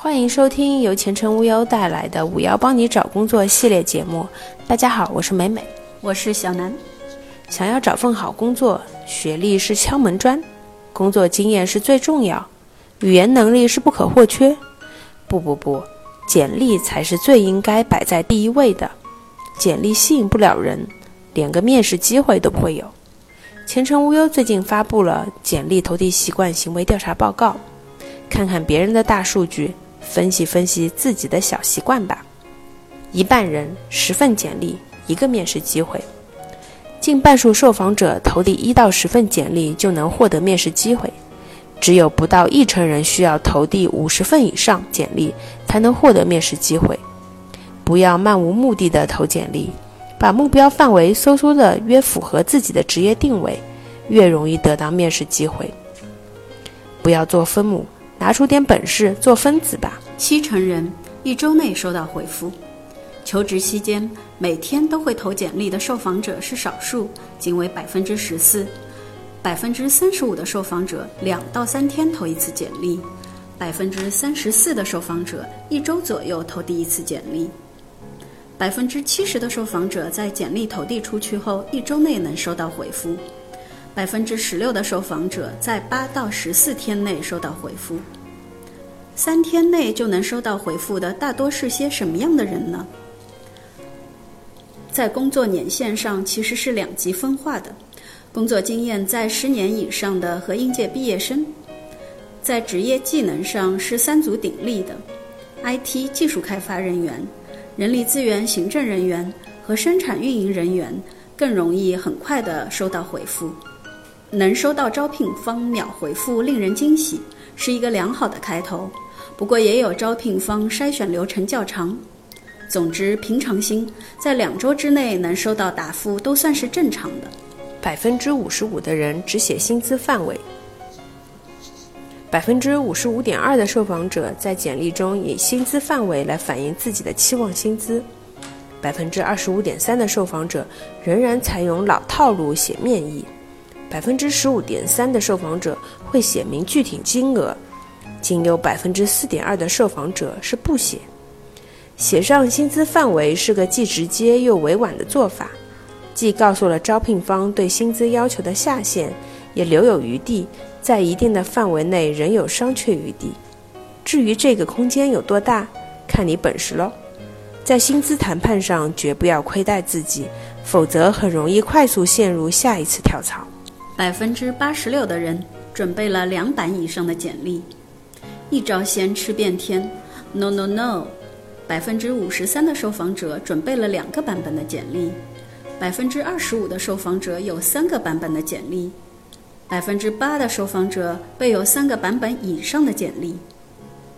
欢迎收听由前程无忧带来的“五幺帮你找工作”系列节目。大家好，我是美美，我是小南。想要找份好工作，学历是敲门砖，工作经验是最重要，语言能力是不可或缺。不不不，简历才是最应该摆在第一位的。简历吸引不了人，连个面试机会都不会有。前程无忧最近发布了简历投递习惯行为调查报告，看看别人的大数据。分析分析自己的小习惯吧。一半人十份简历，一个面试机会。近半数受访者投递一到十份简历就能获得面试机会，只有不到一成人需要投递五十份以上简历才能获得面试机会。不要漫无目的的投简历，把目标范围收缩的越符合自己的职业定位，越容易得到面试机会。不要做分母。拿出点本事做分子吧。七成人一周内收到回复。求职期间每天都会投简历的受访者是少数，仅为百分之十四。百分之三十五的受访者两到三天投一次简历，百分之三十四的受访者一周左右投递一次简历。百分之七十的受访者在简历投递出去后一周内能收到回复。百分之十六的受访者在八到十四天内收到回复，三天内就能收到回复的大多是些什么样的人呢？在工作年限上其实是两极分化的，工作经验在十年以上的和应届毕业生，在职业技能上是三足鼎立的，IT 技术开发人员、人力资源行政人员和生产运营人员更容易很快的收到回复。能收到招聘方秒回复，令人惊喜，是一个良好的开头。不过，也有招聘方筛选流程较长。总之，平常心，在两周之内能收到答复都算是正常的。百分之五十五的人只写薪资范围。百分之五十五点二的受访者在简历中以薪资范围来反映自己的期望薪资。百分之二十五点三的受访者仍然采用老套路写面议。百分之十五点三的受访者会写明具体金额，仅有百分之四点二的受访者是不写。写上薪资范围是个既直接又委婉的做法，既告诉了招聘方对薪资要求的下限，也留有余地，在一定的范围内仍有商榷余地。至于这个空间有多大，看你本事喽。在薪资谈判上，绝不要亏待自己，否则很容易快速陷入下一次跳槽。百分之八十六的人准备了两版以上的简历，一招鲜吃遍天。No no no，百分之五十三的受访者准备了两个版本的简历，百分之二十五的受访者有三个版本的简历，百分之八的受访者备有三个版本以上的简历，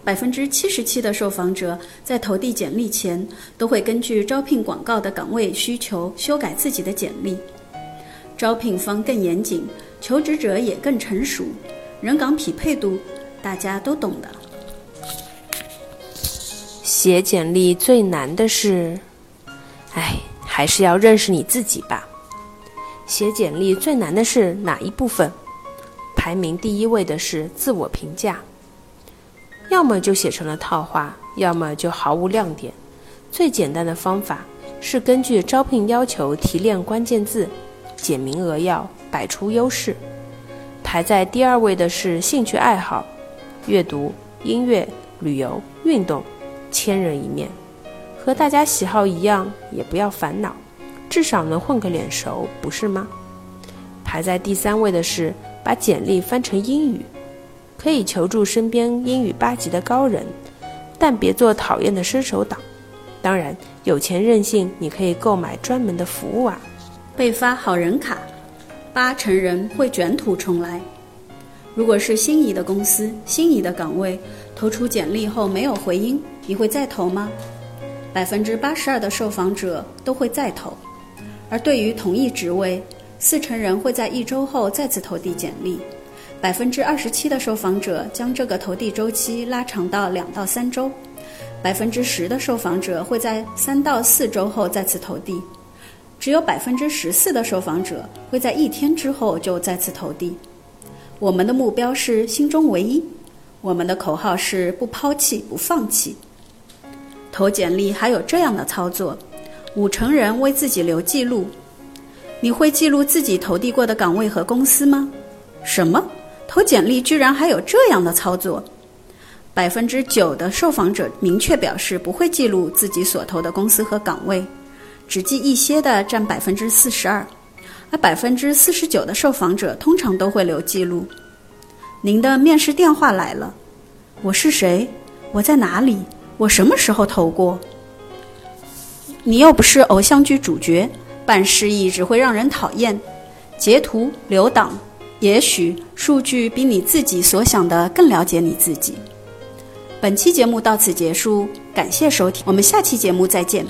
百分之七十七的受访者在投递简历前都会根据招聘广告的岗位需求修改自己的简历。招聘方更严谨，求职者也更成熟，人岗匹配度大家都懂的。写简历最难的是，哎，还是要认识你自己吧。写简历最难的是哪一部分？排名第一位的是自我评价，要么就写成了套话，要么就毫无亮点。最简单的方法是根据招聘要求提炼关键字。简明扼要，摆出优势。排在第二位的是兴趣爱好，阅读、音乐、旅游、运动，千人一面。和大家喜好一样，也不要烦恼，至少能混个脸熟，不是吗？排在第三位的是把简历翻成英语，可以求助身边英语八级的高人，但别做讨厌的伸手党。当然，有钱任性，你可以购买专门的服务啊。被发好人卡，八成人会卷土重来。如果是心仪的公司、心仪的岗位，投出简历后没有回音，你会再投吗？百分之八十二的受访者都会再投。而对于同一职位，四成人会在一周后再次投递简历。百分之二十七的受访者将这个投递周期拉长到两到三周。百分之十的受访者会在三到四周后再次投递。只有百分之十四的受访者会在一天之后就再次投递。我们的目标是心中唯一，我们的口号是不抛弃、不放弃。投简历还有这样的操作：五成人为自己留记录。你会记录自己投递过的岗位和公司吗？什么？投简历居然还有这样的操作？百分之九的受访者明确表示不会记录自己所投的公司和岗位，只记一些的占百分之四十二，而百分之四十九的受访者通常都会留记录。您的面试电话来了，我是谁？我在哪里？我什么时候投过？你又不是偶像剧主角，办事意只会让人讨厌。截图留档，也许数据比你自己所想的更了解你自己。本期节目到此结束，感谢收听，我们下期节目再见。